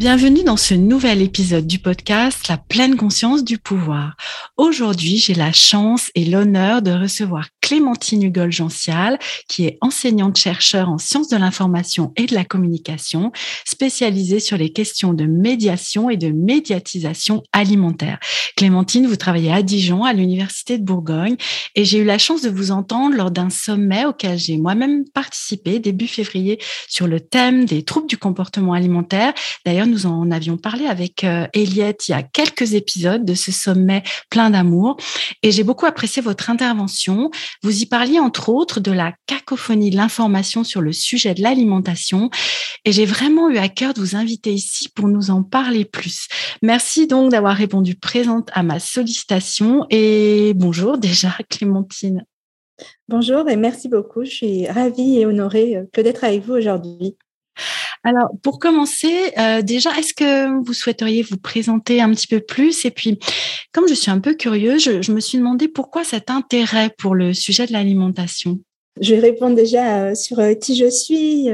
Bienvenue dans ce nouvel épisode du podcast La pleine conscience du pouvoir. Aujourd'hui, j'ai la chance et l'honneur de recevoir Clémentine Hugol-Gential, qui est enseignante-chercheur en sciences de l'information et de la communication, spécialisée sur les questions de médiation et de médiatisation alimentaire. Clémentine, vous travaillez à Dijon, à l'Université de Bourgogne, et j'ai eu la chance de vous entendre lors d'un sommet auquel j'ai moi-même participé début février sur le thème des troubles du comportement alimentaire. D'ailleurs, nous en avions parlé avec euh, Eliette il y a quelques épisodes de ce sommet plein d'amour, et j'ai beaucoup apprécié votre intervention. Vous y parliez entre autres de la cacophonie de l'information sur le sujet de l'alimentation et j'ai vraiment eu à cœur de vous inviter ici pour nous en parler plus. Merci donc d'avoir répondu présente à ma sollicitation et bonjour déjà Clémentine. Bonjour et merci beaucoup. Je suis ravie et honorée euh, d'être avec vous aujourd'hui. Alors, pour commencer, euh, déjà, est-ce que vous souhaiteriez vous présenter un petit peu plus? Et puis, comme je suis un peu curieuse, je, me suis demandé pourquoi cet intérêt pour le sujet de l'alimentation? Je vais répondre déjà euh, sur euh, qui je suis.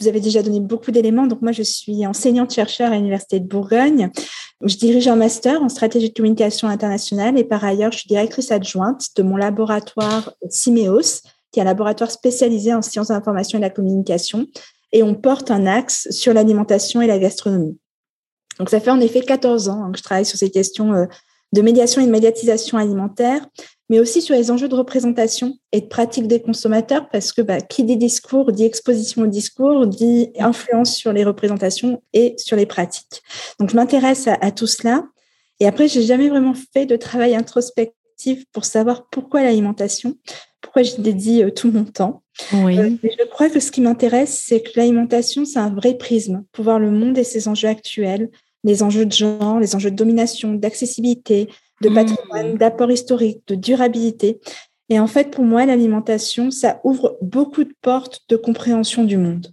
Vous avez déjà donné beaucoup d'éléments. Donc, moi, je suis enseignante-chercheur à l'Université de Bourgogne. Je dirige un master en stratégie de communication internationale et par ailleurs, je suis directrice adjointe de mon laboratoire CIMEOS, qui est un laboratoire spécialisé en sciences de l'information et de la communication et on porte un axe sur l'alimentation et la gastronomie. Donc, ça fait en effet 14 ans que je travaille sur ces questions euh, de médiation et de médiatisation alimentaire, mais aussi sur les enjeux de représentation et de pratique des consommateurs, parce que bah, qui dit discours dit exposition au discours, dit influence sur les représentations et sur les pratiques. Donc, je m'intéresse à, à, tout cela. Et après, j'ai jamais vraiment fait de travail introspectif pour savoir pourquoi l'alimentation, pourquoi j'y dédie euh, tout mon temps. Oui. Euh, je crois que ce qui m'intéresse, c'est que l'alimentation, c'est un vrai prisme pour voir le monde et ses enjeux actuels, les enjeux de genre, les enjeux de domination, d'accessibilité, de mmh. patrimoine, d'apport historique, de durabilité. Et en fait, pour moi, l'alimentation, ça ouvre beaucoup de portes de compréhension du monde.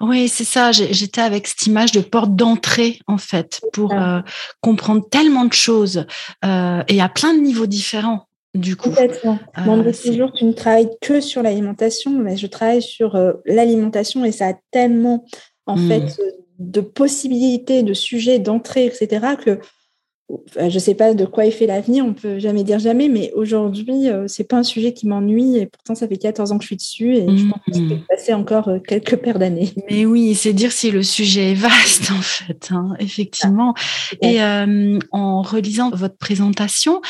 Oui, c'est ça. J'étais avec cette image de porte d'entrée, en fait, pour euh, comprendre tellement de choses euh, et à plein de niveaux différents du coup. Complètement. Euh, toujours, tu ne travailles que sur l'alimentation, mais je travaille sur euh, l'alimentation et ça a tellement, en mmh. fait, euh, de possibilités, de sujets, d'entrée, etc., que je ne sais pas de quoi est fait l'avenir, on peut jamais dire jamais, mais aujourd'hui, ce c'est pas un sujet qui m'ennuie et pourtant, ça fait 14 ans que je suis dessus et je pense que ça peut passer encore quelques paires d'années. Mais oui, c'est dire si le sujet est vaste, en fait, hein, effectivement. Ah, et en relisant votre présentation,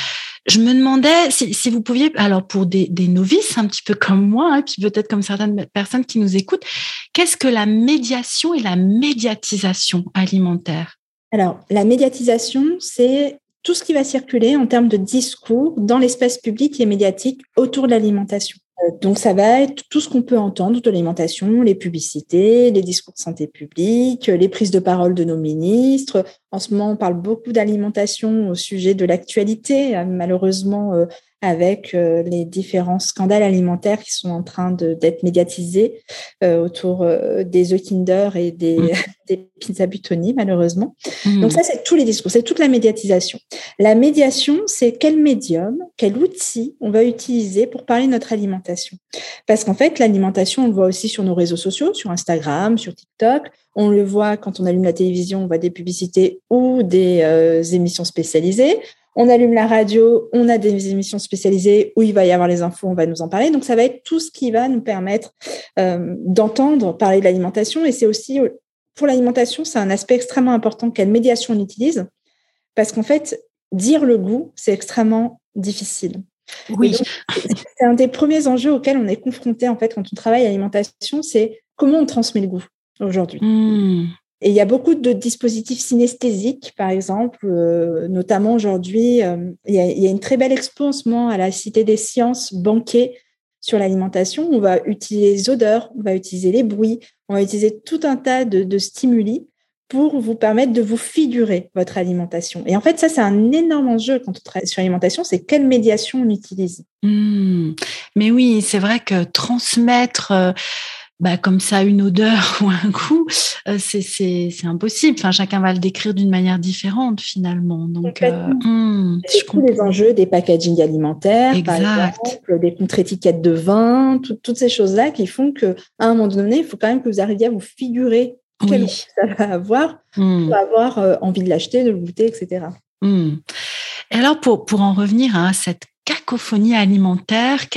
je me demandais si, vous pouviez, alors pour des, novices un petit peu comme moi, et hein, puis peut-être comme certaines personnes qui nous écoutent, qu'est-ce que la médiation et la médiatisation alimentaire? Alors, la médiatisation, c'est tout ce qui va circuler en termes de discours dans l'espace public et médiatique autour de l'alimentation. Euh, donc, ça va être tout ce qu'on peut entendre de l'alimentation, les publicités, les discours de santé publique, les prises de parole de nos ministres. En ce moment, on parle beaucoup d'alimentation au sujet de l'actualité. Euh, malheureusement, euh, avec euh, les différents scandales alimentaires qui sont en train d'être médiatisés euh, autour euh, des œufs Kinder et des, mmh. des pizzas Butoni, malheureusement. Mmh. Donc ça, c'est tous les discours, c'est toute la médiatisation. La médiation, c'est quel médium, quel outil on va utiliser pour parler de notre alimentation? Parce qu'en fait, l'alimentation, on le voit aussi sur nos réseaux sociaux, sur Instagram, sur TikTok. On le voit quand on allume la télévision, on voit des publicités ou des émissions spécialisées on allume la radio, on a des émissions spécialisées où il va y avoir les infos, on va nous en parler. Donc, ça va être tout ce qui va nous permettre euh, d'entendre parler de l'alimentation. Et c'est aussi, pour l'alimentation, c'est un aspect extrêmement important quelle médiation on utilise. Parce qu'en fait, dire le goût, c'est extrêmement difficile. Oui. C'est un des premiers enjeux auxquels on est confronté en fait quand on travaille à l'alimentation, c'est comment on transmet le goût aujourd'hui. Hmm. Et il y a beaucoup de dispositifs synesthésiques, par exemple, euh, notamment aujourd'hui, euh, il, y a une très belle expo en ce moment à la Cité des Sciences, banquet sur l'alimentation. On va utiliser les odeurs, on va utiliser les bruits, on va utiliser tout un tas de, stimuli pour vous permettre de vous figurer votre alimentation. Et en fait, ça, c'est un énorme enjeu quand on travaille sur l'alimentation, c'est quelle médiation on utilise. Hmm. Mais oui, c'est vrai que transmettre... Euh, bah, comme ça une odeur ou un goût, euh, c'est impossible. Enfin, chacun va le décrire d'une manière différente finalement. Donc, euh, hmm, tous les enjeux des packaging alimentaires, par exemple, des contre-étiquettes de vin, toutes ces choses-là qui font que à un moment donné, il faut quand même que vous arriviez à vous figurer quel goût ça va avoir hmm. pour avoir euh, envie de l'acheter, de le goûter, etc. Hmm. Et alors, pour, pour en revenir à cette cacophonie alimentaire.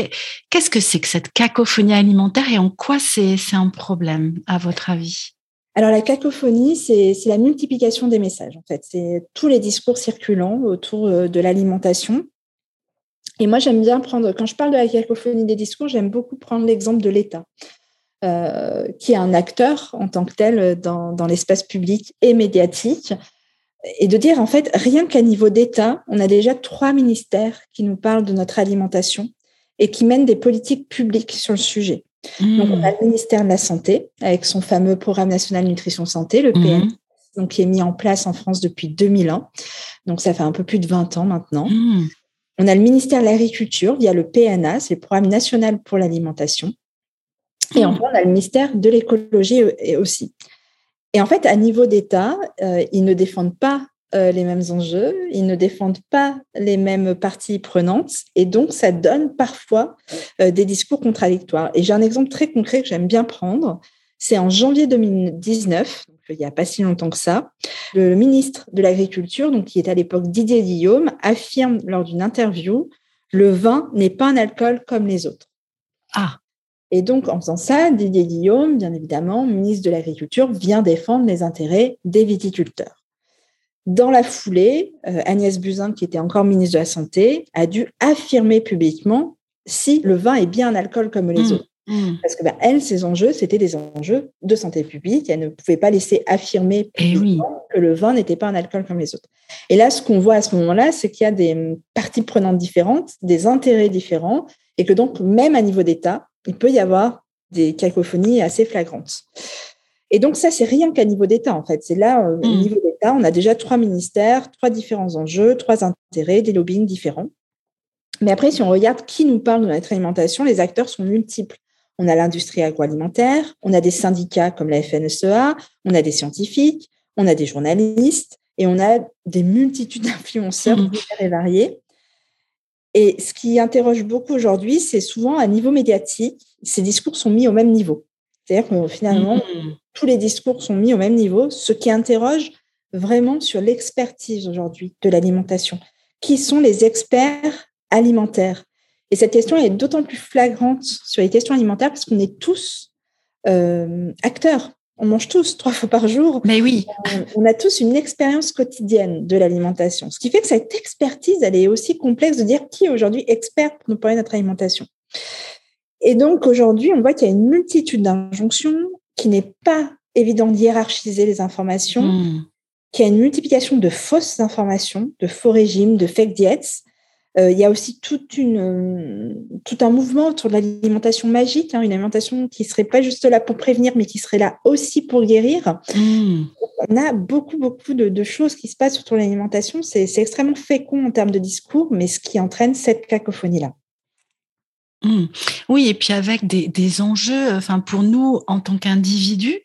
Qu'est-ce que c'est que cette cacophonie alimentaire et en quoi c'est un problème, à votre avis? Alors la cacophonie, c'est la multiplication des messages, en fait. C'est tous les discours circulants autour euh, de l'alimentation. Et moi, j'aime bien prendre, quand je parle de la cacophonie des discours, j'aime beaucoup prendre l'exemple de l'État, euh, qui est un acteur en tant que tel dans, dans l'espace public et médiatique, et de dire en fait, rien qu'à niveau d'État, on a déjà trois ministères qui nous parlent de notre alimentation et qui mènent des politiques publiques sur le sujet. Donc, on a le ministère de la Santé avec son fameux Programme national nutrition santé, le PN, donc, qui est mis en place en France depuis 2001. Donc, ça fait un peu plus de 20 ans maintenant. On a le ministère de l'Agriculture via le PNA, c'est le Programme national pour l'alimentation. Et enfin, on a le ministère de l'écologie aussi. Et en fait, à niveau d'État, euh, ils ne défendent pas euh, les mêmes enjeux, ils ne défendent pas les mêmes parties prenantes, et donc ça donne parfois euh, des discours contradictoires. Et j'ai un exemple très concret que j'aime bien prendre. C'est en janvier 2019, donc il n'y a pas si longtemps que ça, le ministre de l'Agriculture, donc qui est à l'époque Didier Guillaume, affirme lors d'une interview le vin n'est pas un alcool comme les autres. Ah. Et donc, en faisant ça, Didier Guillaume, bien évidemment, ministre de l'Agriculture, vient défendre les intérêts des viticulteurs. Dans la foulée, euh, Agnès Buzyn, qui était encore ministre de la Santé, a dû affirmer publiquement si le vin est bien un alcool comme les mmh, autres. Mmh. Parce que ben, elle, ses enjeux, c'était des enjeux de santé publique. Elle ne pouvait pas laisser affirmer eh que le vin n'était pas un alcool comme les autres. Et là, ce qu'on voit à ce moment-là, c'est qu'il y a des parties prenantes différentes, des intérêts différents, et que donc, même à niveau d'État, il peut y avoir des cacophonies assez flagrantes. Et donc ça, c'est rien qu'à niveau d'État, en fait. C'est là, euh, au hmm. niveau d'État, on a déjà trois ministères, trois différents enjeux, trois intérêts, des lobbying différents. Mais après, si on regarde qui nous parle de notre alimentation, les acteurs sont multiples. On a l'industrie agroalimentaire, on a des syndicats comme la FNSEA, on a des scientifiques, on a des journalistes et on a des multitudes d'influenceurs divers et variés. Et ce qui interroge beaucoup aujourd'hui, c'est souvent à niveau médiatique, ces discours sont mis au même niveau. C'est-à-dire que finalement, mm-hmm. tous les discours sont mis au même niveau, ce qui interroge vraiment sur l'expertise aujourd'hui de l'alimentation. Qui sont les experts alimentaires? Et cette question est d'autant plus flagrante sur les questions alimentaires parce qu'on est tous euh, acteurs on mange tous trois fois par jour. Mais oui. On, a tous une expérience quotidienne de l'alimentation. Ce qui fait que cette expertise, elle est aussi complexe de dire qui est aujourd'hui expert pour nous parler de notre alimentation. Et donc aujourd'hui, on voit qu'il y a une multitude d'injonctions, qui n'est pas évident de hiérarchiser les informations, hmm. qu'il y a une multiplication de fausses informations, de faux régimes, de fake diets, euh, il y a aussi toute une, euh, tout un mouvement autour de l'alimentation magique, hein, une alimentation qui serait pas juste là pour prévenir, mais qui serait là aussi pour guérir. Mmh. On a beaucoup, beaucoup de, choses qui se passent autour de l'alimentation. C'est extrêmement fécond en termes de discours, mais ce qui entraîne cette cacophonie-là. Mmh. Oui, et puis avec des, des enjeux, enfin pour nous en tant qu'individus,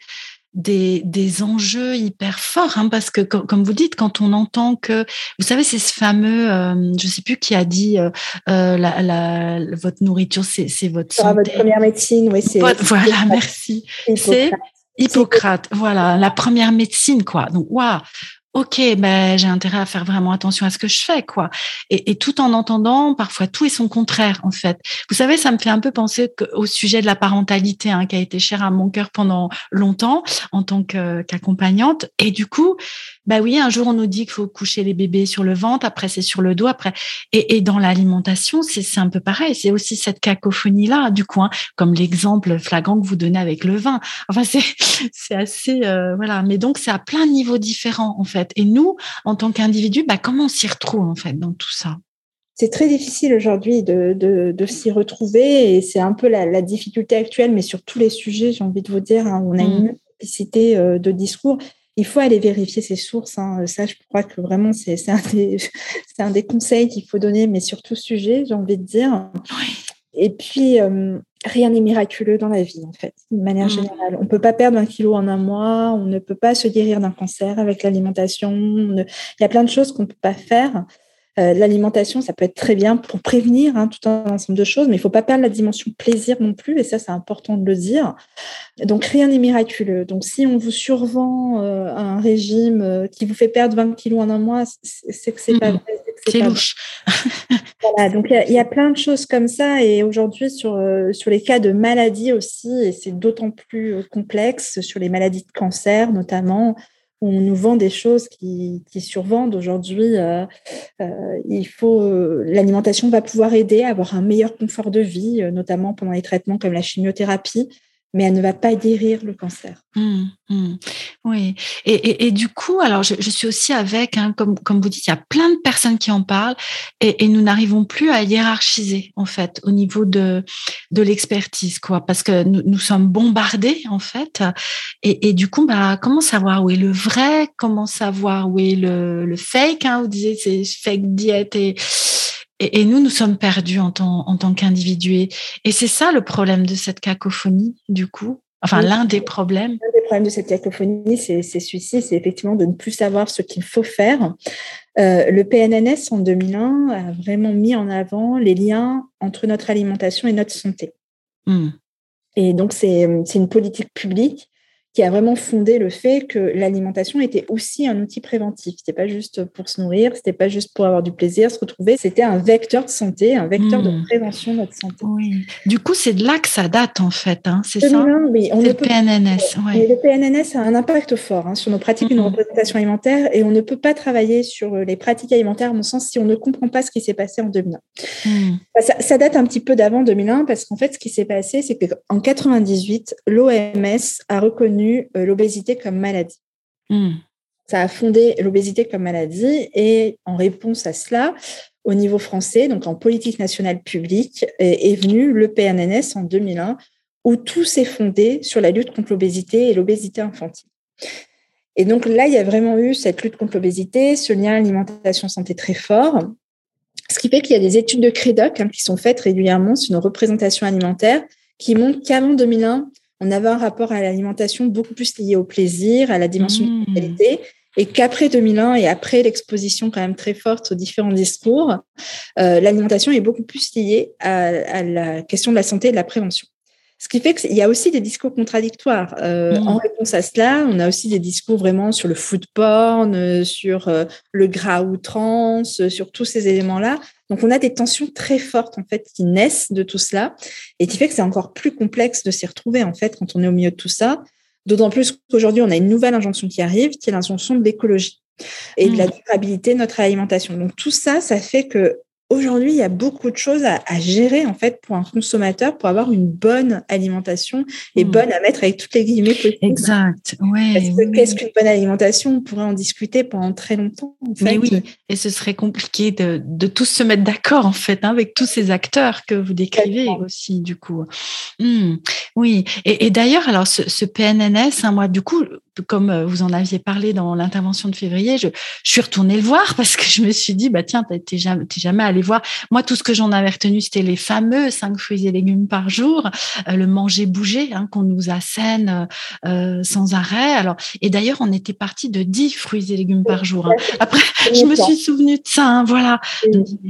des, des, enjeux hyper forts, hein, parce que comme vous dites, quand on entend que, vous savez, c'est ce fameux, euh, je sais plus qui a dit, euh, euh la, la, votre nourriture, c'est votre santé. votre première médecine, oui, c'est. Voilà, merci. C'est Hippocrate, voilà, la première médecine, quoi. Donc, waouh, ok, ben j'ai intérêt à faire vraiment attention à ce que je fais, quoi. Et, tout en entendant parfois tout et son contraire, en fait. Vous savez, ça me fait un peu penser au sujet de la parentalité, hein, qui a été cher à mon cœur pendant longtemps en tant qu'accompagnante. Et du coup, bah oui, un jour on nous dit qu'il faut coucher les bébés sur le ventre, après c'est sur le dos, après. Et, dans l'alimentation, c'est un peu pareil. C'est aussi cette cacophonie là, du coup, hein, comme l'exemple flagrant que vous donnez avec le vin. Enfin, c'est assez euh, voilà. Mais donc c'est à plein de niveaux différents en fait. Et nous, en tant qu'individus, bah, comment on s'y retrouve en fait dans tout ça? C'est très difficile aujourd'hui de, de, s'y retrouver et c'est un peu la, difficulté actuelle, mais sur tous les sujets, j'ai envie de vous dire, hein, on a une mmh. multiplicité euh, de discours. Il faut aller vérifier ses sources. Hein. Ça, je crois que vraiment, c'est un, des, un des conseils qu'il faut donner, mais sur tout sujet, j'ai envie de dire. Et puis, euh, rien n'est miraculeux dans la vie, en fait, de manière mmh. générale. On ne peut pas perdre un kilo en un mois, on ne peut pas se guérir d'un cancer avec l'alimentation. Il y a plein de choses qu'on ne peut pas faire. Euh, l'alimentation, ça peut être très bien pour prévenir hein, tout un ensemble de choses, mais il ne faut pas perdre la dimension plaisir non plus, et ça, c'est important de le dire. Donc, rien n'est miraculeux. Donc, si on vous survend euh, un régime euh, qui vous fait perdre 20 kilos en un mois, c'est que c'est pas mmh. vrai. C'est louche. voilà, donc il y, a plein de choses comme ça, et aujourd'hui, sur, sur les cas de maladies aussi, et c'est d'autant plus complexe, sur les maladies de cancer notamment, on nous vend des choses qui, survendent aujourd'hui. Euh, euh, il faut euh, l'alimentation va pouvoir aider à avoir un meilleur confort de vie, notamment pendant les traitements comme la chimiothérapie mais elle ne va pas guérir le cancer. Mmh, mmh. Oui, et, du coup, alors je, suis aussi avec, hein, comme, vous dites, il y a plein de personnes qui en parlent et, nous n'arrivons plus à hiérarchiser en fait au niveau de, de l'expertise, quoi, parce que nous, sommes bombardés en fait. Et, du coup, bah, comment savoir où est le vrai Comment savoir où est le, fake hein, Vous disiez c'est fake diète et et, nous, nous sommes perdus en tant, en tant qu'individus. Et c'est ça le problème de cette cacophonie, du coup. Enfin, l'un des problèmes. L'un des problèmes de cette cacophonie, c'est celui-ci, c'est effectivement de ne plus savoir ce qu'il faut faire. Euh, le PNNS, en 2001, a vraiment mis en avant les liens entre notre alimentation et notre santé. Mmh. Et donc, c'est une politique publique qui a vraiment fondé le fait que l'alimentation était aussi un outil préventif. C'était pas juste pour se nourrir, c'était pas juste pour avoir du plaisir, se retrouver. C'était un vecteur de santé, un vecteur de hmm. prévention de notre santé. Oui. Du coup, c'est de là que ça date en fait. Hein, c'est ça? Oui, on le PNNS. Le PNNS a un impact fort hein, sur nos pratiques et nos représentations alimentaires, et on ne peut pas travailler sur les pratiques alimentaires, à mon sens, si on ne comprend pas ce qui s'est passé en 2001. Hmm. Ça, ça, date un petit peu d'avant 2001 parce qu'en fait, ce qui s'est passé, c'est qu'en 98, l'OMS a reconnu euh, l'obésité comme maladie. Hmm. Ça a fondé l'obésité comme maladie et en réponse à cela, au niveau français, donc en politique nationale publique, est, venu le PNNS en 2001 où tout s'est fondé sur la lutte contre l'obésité et l'obésité infantile. Et donc là, il y a vraiment eu cette lutte contre l'obésité, ce lien alimentation-santé très fort, ce qui fait qu'il y a des études de CREDOC hein, qui sont faites régulièrement sur nos représentations alimentaires qui montrent qu'avant 2001, on avait un rapport à l'alimentation beaucoup plus lié au plaisir, à la dimension de mmh. qualité, et qu'après 2001 et après l'exposition quand même très forte aux différents discours, euh, l'alimentation est beaucoup plus liée à, la question de la santé et de la prévention. Ce qui fait qu'il y a aussi des discours contradictoires. Euh, mmh. En réponse à cela, on a aussi des discours vraiment sur le food porn, euh, sur le gras outrance, sur tous ces éléments-là. Donc, on a des tensions très fortes, en fait, qui naissent de tout cela et qui fait que c'est encore plus complexe de s'y retrouver, en fait, quand on est au milieu de tout ça. D'autant plus qu'aujourd'hui, on a une nouvelle injonction qui arrive, qui est l'injonction de l'écologie et de la mmh. durabilité de notre alimentation. Donc, tout ça, ça fait que aujourd'hui, il y a beaucoup de choses à, gérer en fait pour un consommateur pour avoir une bonne alimentation et hmm. bonne à mettre avec toutes les guillemets possibles. Exact. Ouais. qu'est-ce qu'une bonne alimentation? On pourrait en discuter pendant très longtemps. En fait. Mais oui, et ce serait compliqué de, de tous se mettre d'accord en fait hein, avec tous ces acteurs que vous décrivez aussi du coup. Hmm. Oui. Et, d'ailleurs, alors ce, ce PNNS, hein, moi du coup, comme euh, vous en aviez parlé dans l'intervention de février, je, suis retournée le voir parce que je me suis dit, bah tiens, t'es jamais, jamais allé voir. Moi, tout ce que j'en avais retenu, c'était les fameux cinq fruits et légumes par jour, euh, le manger bouger hein, qu'on nous assène euh, sans arrêt. Alors, et d'ailleurs, on était parti de 10 fruits et légumes par jour. Hein. Après, je me suis souvenu de ça. Hein, voilà,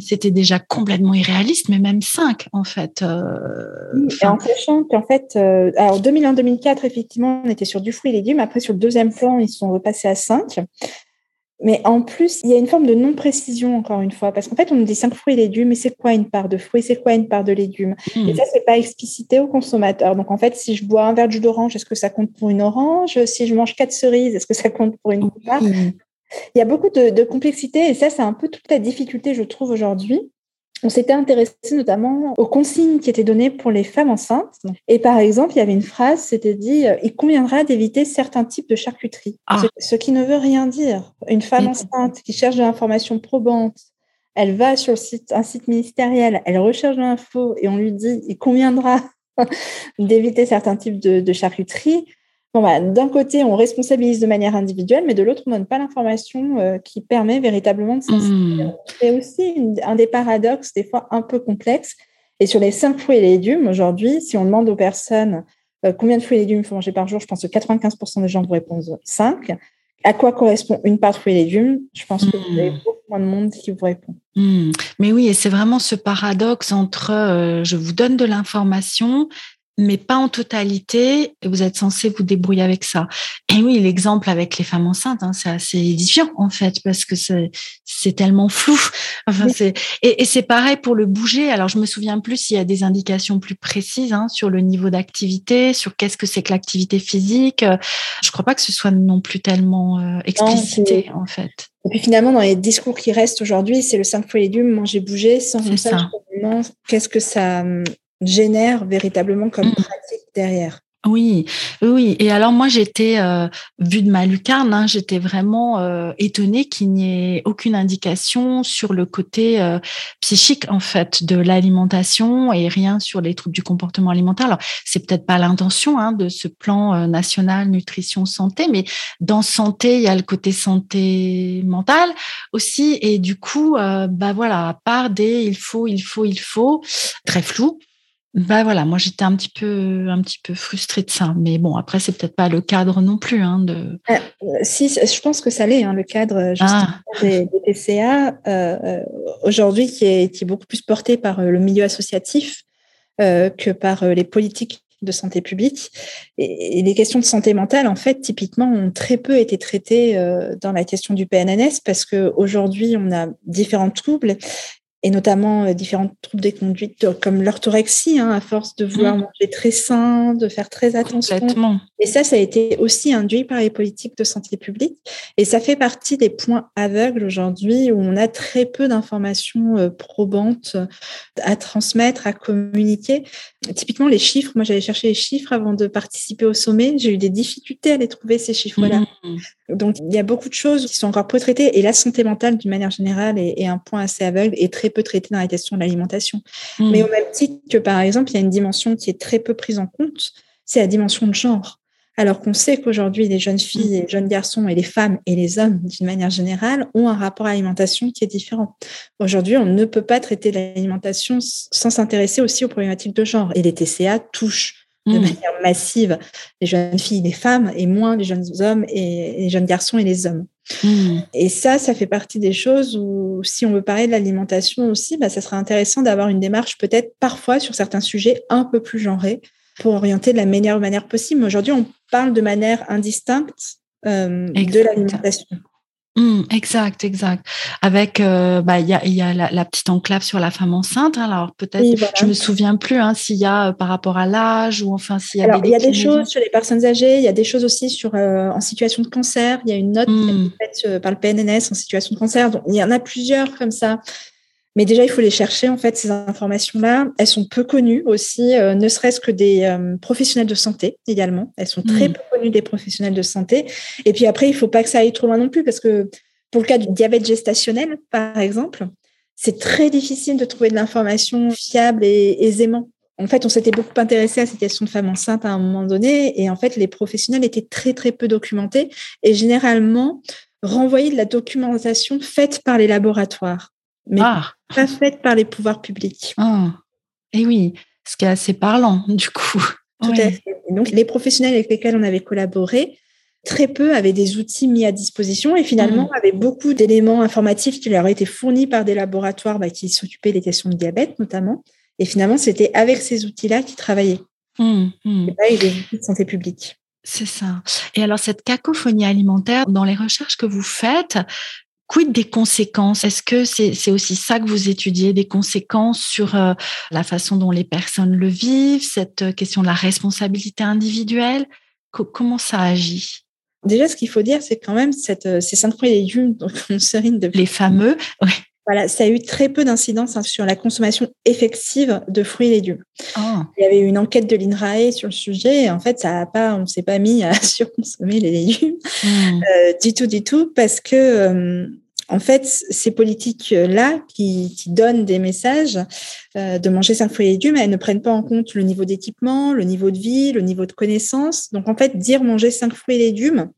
c'était déjà complètement irréaliste, mais même 5 en fait. et en sachant qu'en fait, alors 2001-2004, effectivement, on était sur du fruit et légumes. Après, sur deuxième plan, ils sont repassés à 5. Mais en plus, il y a une forme de non-précision, encore une fois, parce qu'en fait, on nous dit cinq fruits et légumes, mais c'est quoi une part de fruits, c'est quoi une part de légumes Et ça, c'est pas explicité au consommateur. Donc, en fait, si je bois un verre de jus d'orange, est-ce que ça compte pour une orange? Si je mange quatre cerises, est-ce que ça compte pour une part Il y a beaucoup de, de complexité, et ça, c'est un peu toute la difficulté, je trouve, aujourd'hui on s'était intéressé notamment aux consignes qui étaient données pour les femmes enceintes. Et par exemple, il y avait une phrase, c'était dit euh, il conviendra d'éviter certains types de charcuterie. Ah. Ce, qui ne veut rien dire. Une femme enceinte qui cherche de l'information probante, elle va sur le site, un site ministériel, elle recherche de l'info et on lui dit il conviendra d'éviter certains types de, de charcuterie. Bah, d'un côté, on responsabilise de manière individuelle, mais de l'autre, on ne donne pas l'information euh, qui permet véritablement de s'inspirer. Mmh. C'est aussi un des paradoxes, des fois un peu complexes. Et sur les cinq fruits et légumes, aujourd'hui, si on demande aux personnes euh, combien de fruits et légumes il faut manger par jour, je pense que 95% des gens vous répondent 5. À quoi correspond une part de fruits et légumes? Je pense que vous avez mmh. beaucoup moins de monde qui vous répond. Mmh. Mais oui, et c'est vraiment ce paradoxe entre euh, je vous donne de l'information, mais pas en totalité. Et vous êtes censé vous débrouiller avec ça. Et oui, l'exemple avec les femmes enceintes, hein, c'est assez édifiant en fait parce que c'est tellement flou. Enfin, c'est et, et c'est pareil pour le bouger. Alors je me souviens plus s'il y a des indications plus précises hein, sur le niveau d'activité, sur qu'est-ce que c'est que l'activité physique. Je crois pas que ce soit non plus tellement euh, explicité en fait. Et puis finalement, dans les discours qui restent aujourd'hui, c'est le 5 fois légumes, manger, bouger, sans ça. Qu'est-ce que ça génère véritablement comme mmh. pratique derrière. Oui, oui. Et alors moi j'étais euh, vue de ma lucarne, hein, j'étais vraiment euh, étonnée qu'il n'y ait aucune indication sur le côté euh, psychique en fait de l'alimentation et rien sur les troubles du comportement alimentaire. Alors c'est peut-être pas l'intention hein, de ce plan euh, national nutrition santé, mais dans santé il y a le côté santé mentale aussi et du coup bah voilà à part des il faut il faut il faut très flou bah voilà, moi j'étais un petit peu un petit peu frustrée de ça, mais bon après c'est peut-être pas le cadre non plus hein, de. Euh, si, je pense que ça l'est hein, le cadre ah. des, TCA euh, aujourd'hui qui est, qui est beaucoup plus porté par euh, le milieu associatif que par les politiques de santé publique. Et, les questions de santé mentale, en fait, typiquement, ont très peu été traitées dans la question du PNNS parce qu'aujourd'hui, on a différents troubles et notamment euh, différents troubles des conduites euh, comme l'orthorexie, hein, à force de vouloir mmh. manger très sain, de faire très attention. Et ça, ça a été aussi induit par les politiques de santé publique. Et ça fait partie des points aveugles aujourd'hui où on a très peu d'informations euh, probantes à transmettre, à communiquer. Typiquement, les chiffres, moi j'allais chercher les chiffres avant de participer au sommet. J'ai eu des difficultés à les trouver, ces chiffres-là. Mmh. Donc, il y a beaucoup de choses qui sont encore peu traitées. Et la santé mentale, d'une manière générale, est, est un point assez aveugle et très peu traité dans la question de l'alimentation. Hmm. Mais au même titre que, par exemple, il y a une dimension qui est très peu prise en compte, c'est la dimension de genre. Alors qu'on sait qu'aujourd'hui, les jeunes filles, les jeunes garçons et les femmes et les hommes, d'une manière générale, ont un rapport à l'alimentation qui est différent. Aujourd'hui, on ne peut pas traiter l'alimentation sans s'intéresser aussi aux problématiques de genre. Et les TCA touchent de hmm. manière massive les jeunes filles, les femmes, et moins les jeunes hommes et les jeunes garçons et les hommes. Hmm. Et ça, ça fait partie des choses où, si on veut parler de l'alimentation aussi, bah, ça serait intéressant d'avoir une démarche peut-être parfois sur certains sujets un peu plus genrés pour orienter de la meilleure manière possible. Aujourd'hui, on parle de manière indistincte euh, de l'alimentation. Mmh, exact, exact. Avec, euh, bah, il y a, y a la, petite enclave sur la femme enceinte. Hein, alors peut-être, je me souviens plus hein, s'il y a euh, par rapport à l'âge ou enfin s'il y a. Alors il y a des choses sur les personnes âgées. Il y a des choses aussi sur euh, en situation de cancer. Il y a une note mmh. faite par le PNNS en situation de cancer. Donc il y en a plusieurs comme ça. Mais déjà, il faut les chercher, en fait, ces informations-là. Elles sont peu connues aussi, euh, ne serait-ce que des euh, professionnels de santé également. Elles sont très hmm. peu connues des professionnels de santé. Et puis après, il ne faut pas que ça aille trop loin non plus, parce que pour le cas du diabète gestationnel, par exemple, c'est très difficile de trouver de l'information fiable et aisément. En fait, on s'était beaucoup intéressé à cette question de femmes enceintes à un moment donné, et en fait, les professionnels étaient très, très peu documentés et généralement renvoyaient de la documentation faite par les laboratoires mais ah. pas faite par les pouvoirs publics. Ah. Et oui, ce qui est assez parlant, du coup. Tout à fait. donc, les professionnels avec lesquels on avait collaboré, très peu avaient des outils mis à disposition et finalement mmh. avaient beaucoup d'éléments informatifs qui leur étaient fournis par des laboratoires bah, qui s'occupaient des questions de diabète notamment. Et finalement, c'était avec ces outils-là qu'ils travaillaient. Mmh, mmh. pas avec des outils de santé publique. C'est ça. Et alors, cette cacophonie alimentaire, dans les recherches que vous faites, quid des conséquences? Est-ce que c'est aussi ça que vous étudiez, des conséquences sur euh, la façon dont les personnes le vivent, cette question de la responsabilité individuelle? Comment ça agit? Déjà, ce qu'il faut dire, c'est quand même cette, euh, ces légumes, donc on serine de les fameux, voilà, ça a eu très peu d'incidence hein, sur la consommation effective de fruits et légumes. Ah. Il y avait eu une enquête de l'INRAE sur le sujet et en fait, ça a pas, on s'est pas mis à surconsommer les légumes hmm. euh, du tout, du tout, parce que euh, en fait, ces politiques-là qui, qui, donnent des messages euh, de manger cinq fruits et légumes, elles ne prennent pas en compte le niveau d'équipement, le niveau de vie, le niveau de connaissance. Donc, en fait, dire manger cinq fruits et légumes,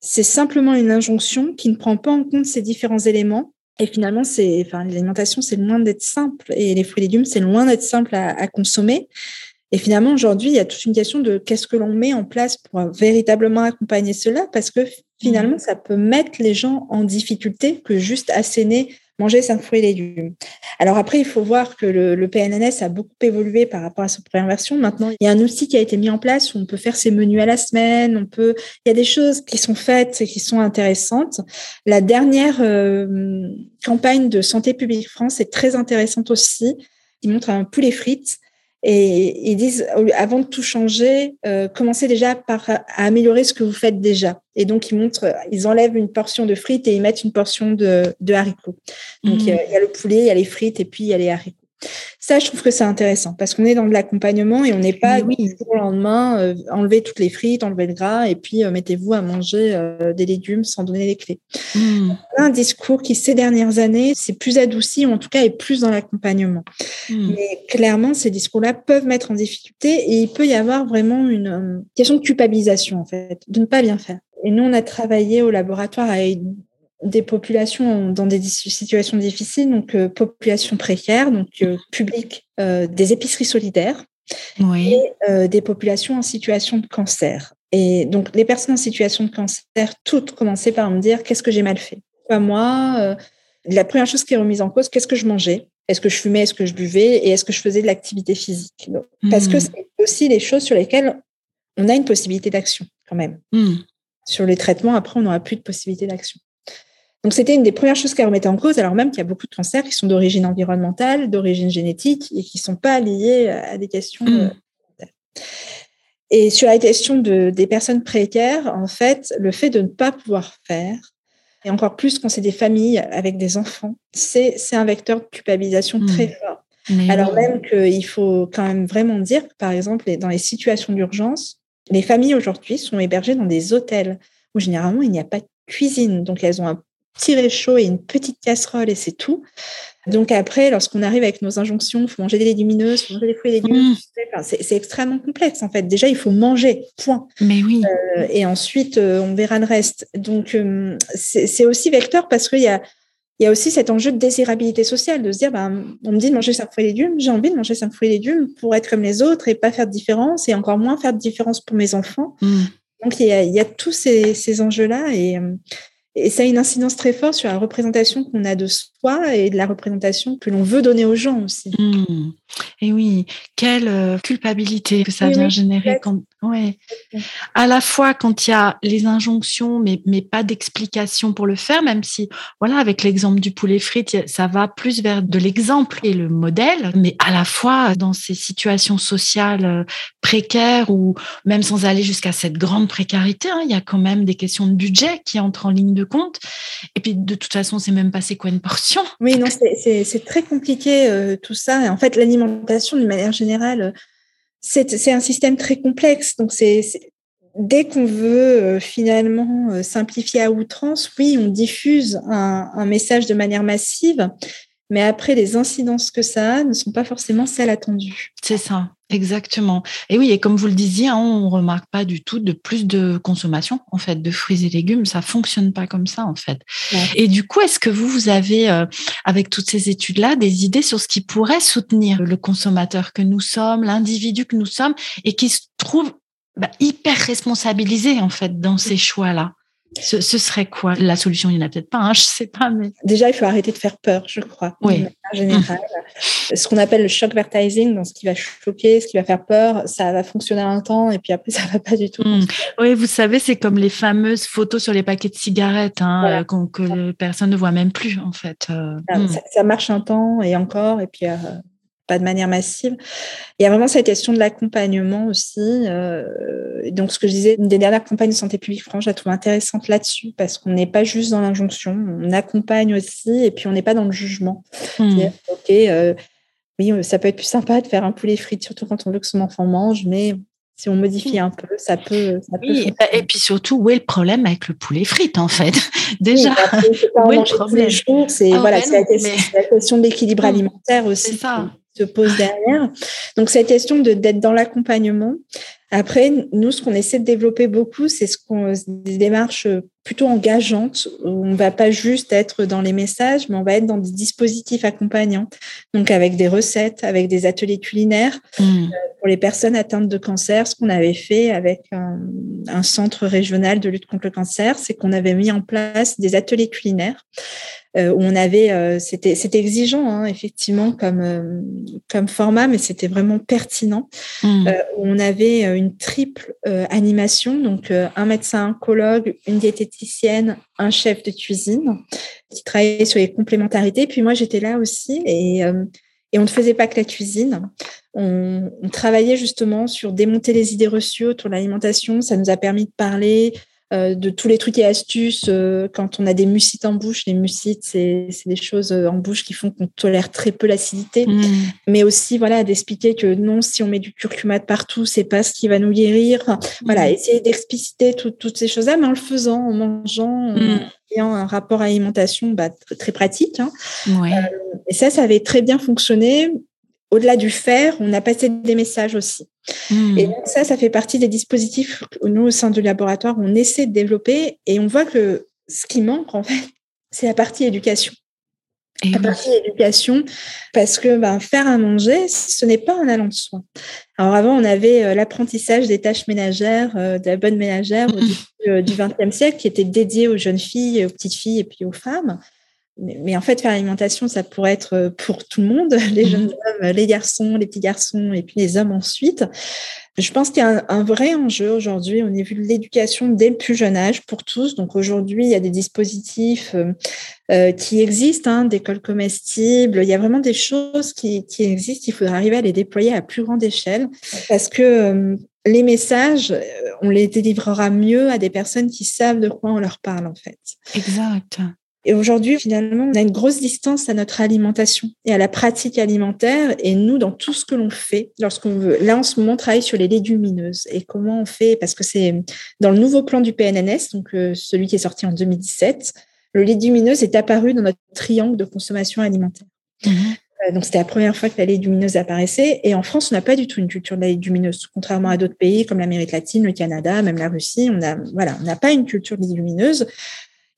c'est simplement une injonction qui ne prend pas en compte ces différents éléments et finalement, c'est, enfin, l'alimentation, c'est loin d'être simple. Et les fruits et légumes, c'est loin d'être simple à, consommer. Et finalement, aujourd'hui, il y a toute une question de qu'est-ce que l'on met en place pour véritablement accompagner cela, parce que finalement, mmh. ça peut mettre les gens en difficulté que juste asséner manger cinq fruits et légumes. Alors après, il faut voir que le, PNNS a beaucoup évolué par rapport à sa première version. Maintenant, il y a un outil qui a été mis en place où on peut faire ses menus à la semaine. On peut, il y a des choses qui sont faites et qui sont intéressantes. La dernière euh, campagne de Santé publique France est très intéressante aussi. Il montre un poulet frites et ils disent, avant de tout changer, euh, commencez déjà par à améliorer ce que vous faites déjà. Et donc, ils montrent, ils enlèvent une portion de frites et ils mettent une portion de, de haricots. Donc, il y, a, il y, a le poulet, il y a les frites et puis il y a les haricots. Ça, je trouve que c'est intéressant parce qu'on est dans de l'accompagnement et on n'est pas oui. du jour au lendemain euh, enlever toutes les frites, enlever le gras et puis euh, mettez-vous à manger euh, des légumes sans donner les clés. Mmh. Un discours qui ces dernières années c'est plus adouci ou en tout cas est plus dans l'accompagnement. Mmh. Mais clairement, ces discours-là peuvent mettre en difficulté et il peut y avoir vraiment une question de culpabilisation en fait, de ne pas bien faire. Et nous, on a travaillé au laboratoire à des populations dans des situations difficiles, donc euh, population précaire, donc euh, public, euh, des épiceries solidaires, oui. et des populations en situation de cancer. Et donc les personnes en situation de cancer, toutes commençaient par me dire qu'est-ce que j'ai mal fait? Pas moi. la première chose qui est remise en cause, qu'est-ce que je mangeais? Est-ce que je fumais? Est-ce que je buvais? Et est-ce que je faisais de l'activité physique? Parce que hmm. c'est aussi les choses sur lesquelles on a une possibilité d'action quand même. Hmm. Sur les traitements, après, on n'aura plus de possibilité d'action. Donc, c'était une des premières choses qu'elle remettait en cause, alors même qu'il y a beaucoup de cancers qui sont d'origine environnementale, d'origine génétique et qui ne sont pas liés à des questions. Mmh. Euh, et sur la question de, des personnes précaires, en fait, le fait de ne pas pouvoir faire, et encore plus quand c'est des familles avec des enfants, c'est un vecteur de culpabilisation mmh. très fort. alors même qu'il faut quand même vraiment dire que, par exemple, dans les situations d'urgence, les familles aujourd'hui sont hébergées dans des hôtels où généralement il n'y a pas de cuisine. Donc elles ont un petit réchaud et une petite casserole et c'est tout. Donc après, lorsqu'on arrive avec nos injonctions, il faut manger des légumineuses, il faut manger des fruits et légumes, mmh. c'est extrêmement complexe en fait. Déjà, il faut manger, point. Mais oui. Euh, et ensuite, euh, on verra le reste. Donc euh, c'est aussi vecteur parce qu'il y a, il y a aussi cet enjeu de désirabilité sociale, de se dire, ben, on me dit de manger cinq fruits et légumes, j'ai envie de manger cinq fruits et légumes pour être comme les autres et pas faire de différence et encore moins faire de différence pour mes enfants. Mmh. Donc il y, a, il y a, tous ces, ces enjeux-là et, et ça a une incidence très forte sur la représentation qu'on a de soi et de la représentation que l'on veut donner aux gens aussi. Mmh. Et oui, quelle euh, culpabilité que ça vient générer quand, ouais. À la fois quand il y a les injonctions, mais, mais pas d'explication pour le faire, même si, voilà, avec l'exemple du poulet frites, ça va plus vers de l'exemple et le modèle, mais à la fois dans ces situations sociales euh, précaires ou même sans aller jusqu'à cette grande précarité, hein, il y a quand même des questions de budget qui entrent en ligne de compte. Et puis, de toute façon, c'est même pas c'est quoi une portion. Oui, non, c'est très compliqué euh, tout ça. En fait, l'alimentation d'une manière générale, c'est un système très complexe. Dès qu'on veut euh, finalement euh, simplifier à outrance, oui, on diffuse un, message de manière massive, mais après, les incidences que ça a ne sont pas forcément celles attendues. C'est ça. Exactement. Et oui, et comme vous le disiez, hein, on ne remarque pas du tout de plus de consommation en fait de fruits et légumes. Ça fonctionne pas comme ça en fait. Et du coup, est-ce que vous vous avez, euh, avec toutes ces études-là, des idées sur ce qui pourrait soutenir le consommateur que nous sommes, l'individu que nous sommes, et qui se trouve bah, hyper responsabilisé en fait dans ces choix-là? Ce, serait quoi la solution? Il n'y en a peut-être pas, hein, je ne sais pas. Mais... Déjà, il faut arrêter de faire peur, je crois. Oui. En général. Ce qu'on appelle le shock advertising, donc ce qui va choquer, ce qui va faire peur, ça va fonctionner un temps et puis après, ça ne va pas du tout. Mmh. Oui, vous savez, c'est comme les fameuses photos sur les paquets de cigarettes hein, que personne ne voit même plus, en fait. Euh, mmh. ça, marche un temps et encore, et puis euh, pas de manière massive. Il y a vraiment cette question de l'accompagnement aussi. Euh, donc, ce que je disais, une des dernières campagnes de santé publique France, je la trouve intéressante là-dessus parce qu'on n'est pas juste dans l'injonction, on accompagne aussi et puis on n'est pas dans le jugement. Hmm. OK, euh, oui, ça peut être plus sympa de faire un poulet frit, surtout quand on veut que son enfant mange, mais si on modifie un peu, ça peut. oui, et puis surtout, où est le problème avec le poulet frites, en fait? Déjà, où est le problème? C'est ah voilà, la, question de l'équilibre alimentaire aussi. Ça se pose derrière. Donc, cette question de d'être dans l'accompagnement. Après, nous, ce qu'on essaie de développer beaucoup, c'est ce qu'on des démarches plutôt engageantes où on va pas juste être dans les messages, mais on va être dans des dispositifs accompagnants. Donc, avec des recettes, avec des ateliers culinaires mmh. euh, pour les personnes atteintes de cancer. Ce qu'on avait fait avec un, un centre régional de lutte contre le cancer, c'est qu'on avait mis en place des ateliers culinaires euh, où on avait, euh, c'était, c'était exigeant hein, effectivement comme euh, comme format, mais c'était vraiment pertinent. Mmh. où on avait une triple animation, donc un médecin oncologue, une diététicienne, un chef de cuisine qui travaillait sur les complémentarités. Puis moi j'étais là aussi et et on ne faisait pas que la cuisine. On, on, travaillait justement sur démonter les idées reçues autour de l'alimentation. Ça nous a permis de parler euh, de tous les trucs et astuces euh, quand on a des mucites en bouche. Les mucites, c'est des choses euh, en bouche qui font qu'on tolère très peu l'acidité, mmh. mais aussi voilà d'expliquer que non, si on met du curcuma partout, c'est pas ce qui va nous guérir. Voilà, mmh. essayer d'expliciter toutes ces choses-là, mais en le faisant, en mangeant, en mmh. ayant un rapport à l'alimentation bah, très, pratique. Hein. et ça, ça avait très bien fonctionné au-delà du faire, on a passé des messages aussi. Hmm. Et donc ça, ça fait partie des dispositifs que nous, au sein du laboratoire, on essaie de développer et on voit que ce qui manque, en fait, c'est la partie éducation. la partie éducation, parce que ben, faire à manger, ce n'est pas un allant de soin. Alors avant, on avait euh, l'apprentissage des tâches ménagères, euh, de la bonne ménagère début du XXe siècle, qui était dédié aux jeunes filles, aux petites filles et puis aux femmes. Mais, en fait, faire l'alimentation, ça pourrait être euh, pour tout le monde, les jeunes mhm. hommes, les garçons, les petits garçons et puis les hommes ensuite. Je pense qu'il y a un, vrai enjeu aujourd'hui au niveau de l'éducation dès le plus jeune âge pour tous. Donc aujourd'hui, il y a des dispositifs euh, euh qui existent, hein, d'écoles comestibles. Il y a vraiment des choses qui, qui, existent. Il faudra arriver à les déployer à plus grande échelle parce que euh, les messages, on les délivrera mieux à des personnes qui savent de quoi on leur parle en fait. Exact. Et aujourd'hui, finalement, on a une grosse distance à notre alimentation et à la pratique alimentaire. Et nous, dans tout ce que l'on fait, lorsqu'on veut, là, en ce moment, on travaille sur les légumineuses et comment on fait, parce que c'est dans le nouveau plan du PNNS, donc euh, celui qui est sorti en 2017, le légumineuse est apparu dans notre triangle de consommation alimentaire. Mmh. Euh, donc, c'était la première fois que la légumineuse apparaissait. Et en France, on n'a pas du tout une culture de la légumineuse, contrairement à d'autres pays comme l'Amérique latine, le Canada, même la Russie. On a, voilà, on n'a pas une culture légumineuse.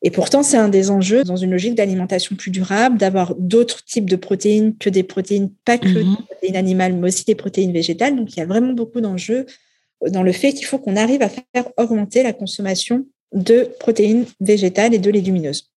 Et pourtant, c'est un des enjeux dans une logique d'alimentation plus durable, d'avoir d'autres types de protéines que des protéines, pas que des mhm. protéines animales, mais aussi des protéines végétales. Donc, il y a vraiment beaucoup d'enjeux dans le fait qu'il faut qu'on arrive à faire augmenter la consommation de protéines végétales et de légumineuses.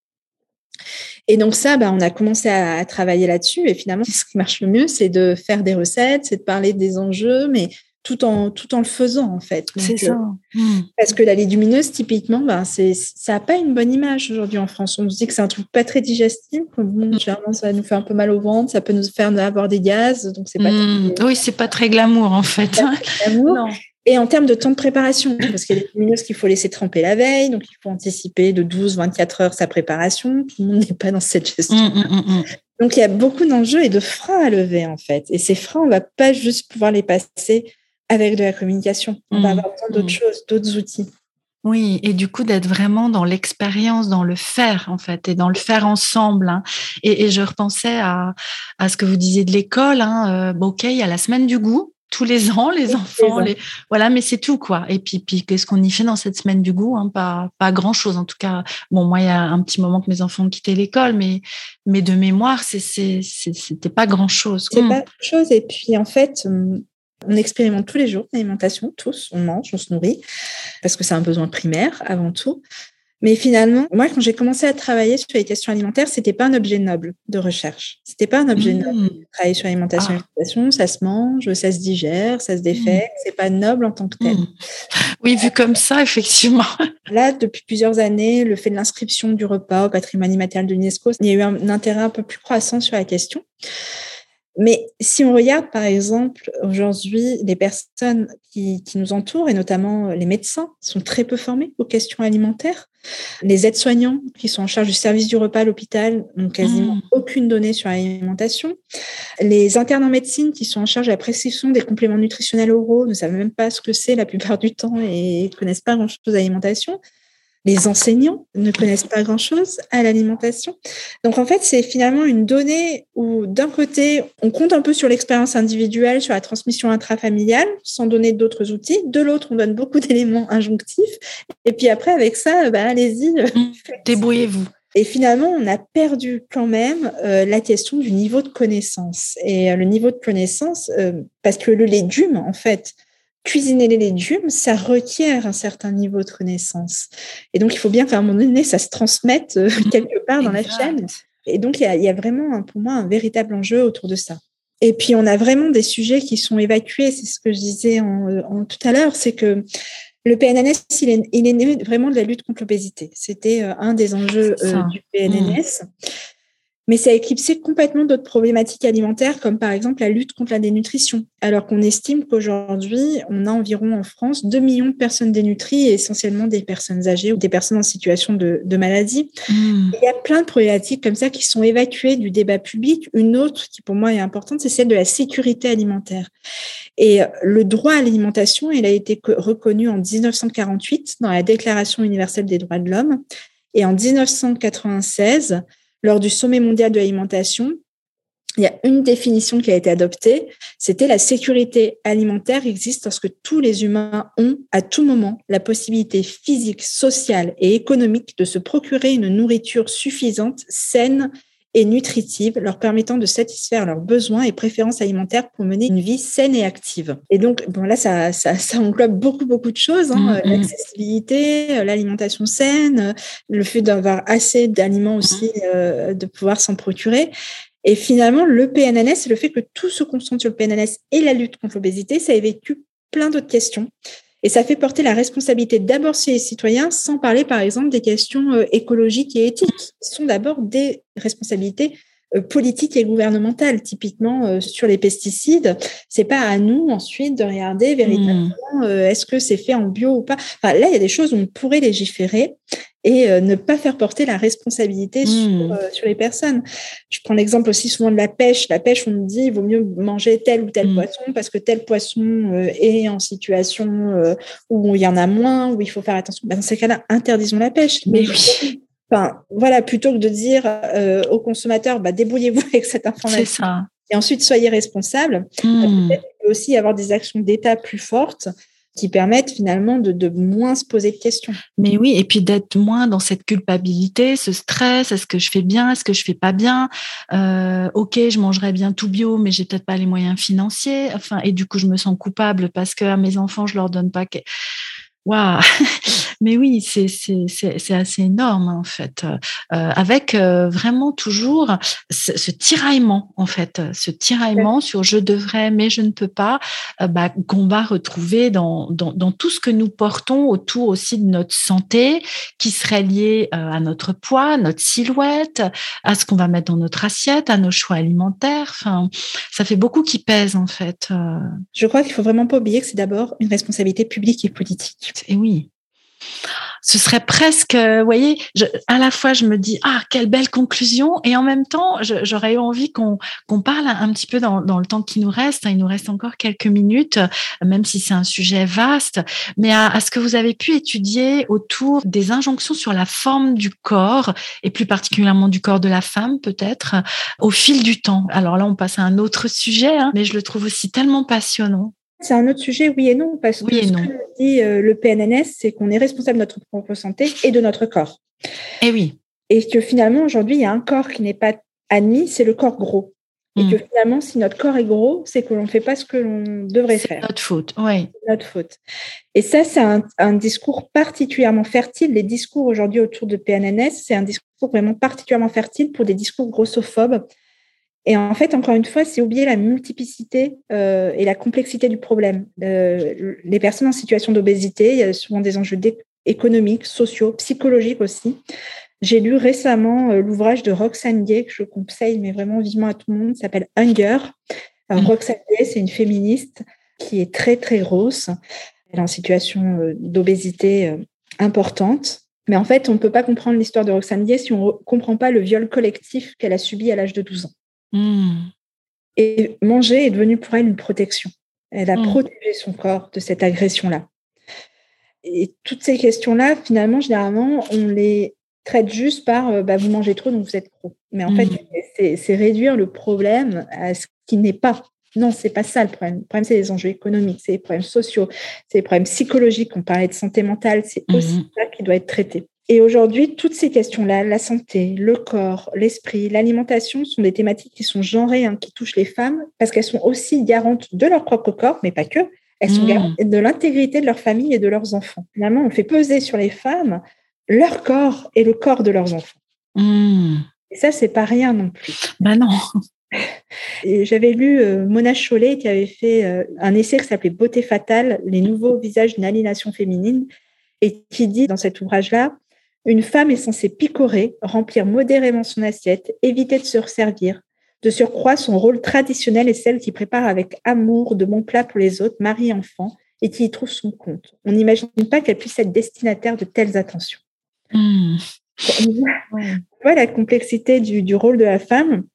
Et donc ça, bah, on a commencé à, travailler là-dessus. Et finalement, ce qui marche le mieux, c'est de faire des recettes, c'est de parler des enjeux, mais tout en, tout en le faisant, en fait. C'est ça. Euh, hmm. Parce que la légumineuse, typiquement, ben, c'est, ça n'a pas une bonne image aujourd'hui en France. On se dit que c'est un truc pas très digestible. Bon, hmm. généralement, ça nous fait un peu mal au ventre, ça peut nous faire avoir des gaz. Donc, c'est pas hmm. Oui, c'est pas très glamour, en fait. Glamour. Et en termes de temps de préparation, parce qu'il y a des légumineuses qu'il faut laisser tremper la veille, donc il faut anticiper de 12-24 heures sa préparation. Tout le monde n'est pas dans cette gestion. Donc il y a beaucoup d'enjeux et de freins à lever en fait. Et ces freins, on va pas juste pouvoir les passer avec de la communication. On va mmh. avoir besoin d'autres mmh. choses, d'autres outils. Oui, et du coup d'être vraiment dans l'expérience, dans le faire en fait, et dans le faire ensemble. Hein. Et, je repensais à, ce que vous disiez de l'école. Hein. Euh, ok, il y a la semaine du goût tous les ans, les enfants, les... voilà, mais c'est tout quoi. Et puis, puis qu'est-ce qu'on y fait dans cette semaine du goût hein? Pas, pas grand chose en tout cas. Bon, moi, il y a un petit moment que mes enfants ont quitté l'école, mais, mais de mémoire, c'est, c'était pas grand chose. C'est pas grand chose. Et puis en fait, hum, on expérimente tous les jours l'alimentation, tous, on mange, on se nourrit, parce que c'est un besoin primaire avant tout. Mais finalement, moi, quand j'ai commencé à travailler sur les questions alimentaires, c'était pas un objet noble de recherche. C'était pas un objet Mmh. noble. Travailler sur l'alimentation, Ah. ça se mange, ça se digère, ça se défait. C'est pas noble en tant que tel. Mmh. Oui, vu comme ça, effectivement. Là, depuis plusieurs années, le fait de l'inscription du repas au patrimoine immatériel de l'UNESCO, il y a eu un intérêt un peu plus croissant sur la question. Mais si on regarde, par exemple, aujourd'hui, les personnes qui, qui, nous entourent, et notamment les médecins, sont très peu formés aux questions alimentaires. Les aides-soignants qui sont en charge du service du repas à l'hôpital n'ont quasiment mmh. aucune donnée sur l'alimentation. Les internes en médecine qui sont en charge de la prescription des compléments nutritionnels oraux ne savent même pas ce que c'est la plupart du temps et ne connaissent pas grand-chose à l'alimentation les enseignants ne connaissent pas grand-chose à l'alimentation. Donc en fait, c'est finalement une donnée où d'un côté, on compte un peu sur l'expérience individuelle, sur la transmission intrafamiliale, sans donner d'autres outils. De l'autre, on donne beaucoup d'éléments injonctifs. Et puis après, avec ça, bah, allez-y. Mmh, Débrouillez-vous. Et finalement, on a perdu quand même euh, la question du niveau de connaissance. Et euh, le niveau de connaissance, euh, parce que le légume, en fait, cuisiner les légumes, ça requiert un certain niveau de connaissance. Et donc, il faut bien qu'à un moment donné, ça se transmette euh, quelque part dans la chaîne. Et donc, il y, a, il y a vraiment, pour moi, un véritable enjeu autour de ça. Et puis, on a vraiment des sujets qui sont évacués. C'est ce que je disais en, en tout à l'heure, c'est que le PNNS, il est, il est né vraiment de la lutte contre l'obésité. C'était euh, un des enjeux euh, du PNNS. Mmh mais ça a éclipsé complètement d'autres problématiques alimentaires, comme par exemple la lutte contre la dénutrition. Alors qu'on estime qu'aujourd'hui, on a environ en France 2 millions de personnes dénutries, et essentiellement des personnes âgées ou des personnes en situation de, de maladie. Mmh. Il y a plein de problématiques comme ça qui sont évacuées du débat public. Une autre qui pour moi est importante, c'est celle de la sécurité alimentaire. Et le droit à l'alimentation, il a été reconnu en 1948 dans la Déclaration universelle des droits de l'homme. Et en 1996, lors du sommet mondial de l'alimentation, il y a une définition qui a été adoptée, c'était la sécurité alimentaire existe lorsque tous les humains ont à tout moment la possibilité physique, sociale et économique de se procurer une nourriture suffisante, saine et nutritive, leur permettant de satisfaire leurs besoins et préférences alimentaires pour mener une vie saine et active. Et donc, bon, là, ça, ça, ça englobe beaucoup, beaucoup de choses, hein, mmh, l'accessibilité, l'alimentation saine, le fait d'avoir assez d'aliments aussi, euh, de pouvoir s'en procurer. Et finalement, le PNNS, le fait que tout se concentre sur le PNNS et la lutte contre l'obésité, ça évacue plein d'autres questions. Et ça fait porter la responsabilité d'abord sur les citoyens, sans parler par exemple des questions euh, écologiques et éthiques, qui sont d'abord des responsabilités euh, politiques et gouvernementales. Typiquement euh, sur les pesticides, c'est pas à nous ensuite de regarder véritablement mmh. est-ce que c'est fait en bio ou pas. Enfin, là, il y a des choses où on pourrait légiférer et euh, ne pas faire porter la responsabilité mmh. sur, euh, sur, les personnes. Je prends l'exemple aussi souvent de la pêche. La pêche, on me dit il vaut mieux manger tel ou tel mmh. poisson parce que tel poisson euh, est en situation où il y en a moins, où il faut faire attention. Ben, dans ces cas-là, interdisons la pêche. Mais oui. Enfin, voilà, plutôt que de dire aux consommateurs, bah, débrouillez-vous avec cette information. C'est ça. Et ensuite, soyez responsables. Mmh. Peut-être aussi avoir des actions d'État plus fortes qui permettent finalement de, de, moins se poser de questions. Mais oui, et puis d'être moins dans cette culpabilité, ce stress, est-ce que je fais bien, est-ce que je fais pas bien euh, Ok, je mangerais bien tout bio, mais j'ai peut-être pas les moyens financiers. Enfin, et du coup, je me sens coupable parce que à mes enfants, je leur donne pas. Que... Mais oui, c'est assez énorme en fait, euh, avec euh, vraiment toujours ce, ce, tiraillement en fait, ce tiraillement sur je devrais mais je ne peux pas, euh, bah, qu'on va retrouver dans, dans, dans tout ce que nous portons autour aussi de notre santé, qui serait lié à notre poids, notre silhouette, à ce qu'on va mettre dans notre assiette, à nos choix alimentaires. Enfin, ça fait beaucoup qui pèse en fait. Je crois qu'il faut vraiment pas oublier que c'est d'abord une responsabilité publique et politique. Et oui ce serait presque, vous voyez, à la fois je me dis ah quelle belle conclusion et en même temps j'aurais eu envie qu'on parle un petit peu dans, le temps qui nous reste. Il nous reste encore quelques minutes, même si c'est un sujet vaste, mais à, à, ce que vous avez pu étudier autour des injonctions sur la forme du corps et plus particulièrement du corps de la femme peut-être au fil du temps. Alors là on passe à un autre sujet, hein, mais je le trouve aussi tellement passionnant. C'est un autre sujet, oui et non, parce oui que ce non. que dit euh, le PNNS, c'est qu'on est responsable de notre propre santé et de notre corps. Et oui. Et que finalement, aujourd'hui, il y a un corps qui n'est pas admis, c'est le corps gros. Et que finalement, si notre corps est gros, c'est que l'on ne fait pas ce que l'on devrait faire. C'est notre faute, oui. Notre faute. Et ça, c'est un, un, discours particulièrement fertile. Les discours aujourd'hui autour de PNNS, c'est un discours vraiment particulièrement fertile pour des discours grossophobes. Et en fait, encore une fois, c'est oublier la multiplicité euh, et la complexité du problème. Euh, les personnes en situation d'obésité, il y a souvent des enjeux économiques, sociaux, psychologiques aussi. J'ai lu récemment euh, l'ouvrage de Roxane Gay, que je conseille, mais vraiment vivement à tout le monde, s'appelle Hunger. Alors, mm. Roxane Gay, c'est une féministe qui est très, très grosse. Elle est en situation d'obésité importante. Mais en fait, on ne peut pas comprendre l'histoire de Roxane Gay si on ne comprend pas le viol collectif qu'elle a subi à l'âge de 12 ans. Mm. Et manger est devenu pour elle une protection. Elle a mm. protégé son corps de cette agression-là. Et toutes ces questions-là, finalement, généralement, on les traite juste par euh, bah, vous mangez trop, donc vous êtes gros. Mais en fait, mmh. c'est réduire le problème à ce qui n'est pas. Non, c'est pas ça le problème. Le problème, c'est les enjeux économiques, c'est les problèmes sociaux, c'est les problèmes psychologiques. On parlait de santé mentale, c'est aussi ça qui doit être traité. Et aujourd'hui, toutes ces questions-là, la santé, le corps, l'esprit, l'alimentation, sont des thématiques qui sont genrées, hein, qui touchent les femmes, parce qu'elles sont aussi garantes de leur propre corps, mais pas que. Elles sont mmh. garantes de l'intégrité de leur famille et de leurs enfants. Finalement, on fait peser sur les femmes leur corps et le corps de leurs enfants. Hmm. Et ça, c'est pas rien non plus. Ben non. J'avais lu euh, Mona Chollet qui avait fait euh, un essai qui s'appelait Beauté fatale, les nouveaux visages d'une aliénation féminine, et qui dit dans cet ouvrage-là, une femme est censée picorer, remplir modérément son assiette, éviter de se resservir. De surcroît, son rôle traditionnel est celle qui prépare avec amour de bons plats pour les autres, mari, enfants, et qui y trouve son compte. On n'imagine pas qu'elle puisse être destinataire de telles attentions. Mmh. On, voit, la complexité du, rôle de la femme.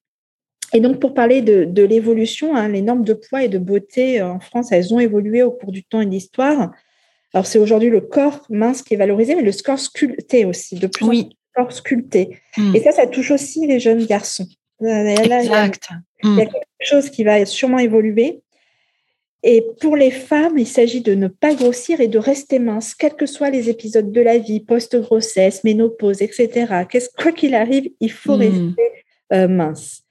Et donc, pour parler de, l'évolution, hein, les normes de poids et de beauté euh, en France, elles ont évolué au cours du temps et de l'histoire. Alors, c'est aujourd'hui le corps mince qui est valorisé, mais le corps sculpté aussi, de plus en plus corps sculpté. Mmh. Et ça, ça touche aussi les jeunes garçons. exact. il y a mmh. quelque chose qui va sûrement évoluer. Et pour les femmes, il s'agit de ne pas grossir et de rester mince, quels que soient les épisodes de la vie, post-grossesse, ménopause, etc. Quoi qu'il arrive, il faut hmm. rester euh, mince.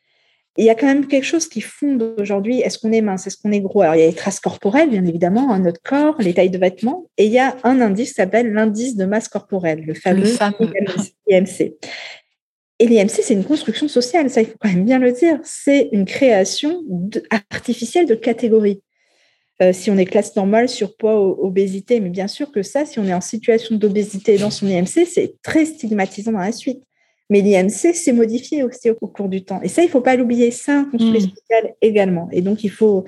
Il y a quand même quelque chose qui fonde aujourd'hui. Est-ce qu'on est mince? Est-ce qu'on est gros? Alors, il y a les traces corporelles, bien évidemment, hein, notre corps, les tailles de vêtements. Et il y a un indice qui s'appelle l'indice de masse corporelle, le fameux, IMC. Et l'IMC, c'est une construction sociale, ça, il faut quand même bien le dire. C'est une création artificielle de catégories. Euh, si on est classe normale, surpoids, obésité. Mais bien sûr que ça, si on est en situation d'obésité dans son IMC, c'est très stigmatisant dans la suite. Mais l'IMC s'est modifié aussi au, cours du temps. Et ça, il ne faut pas l'oublier. C'est un construit mmh. social également. Et donc, il faut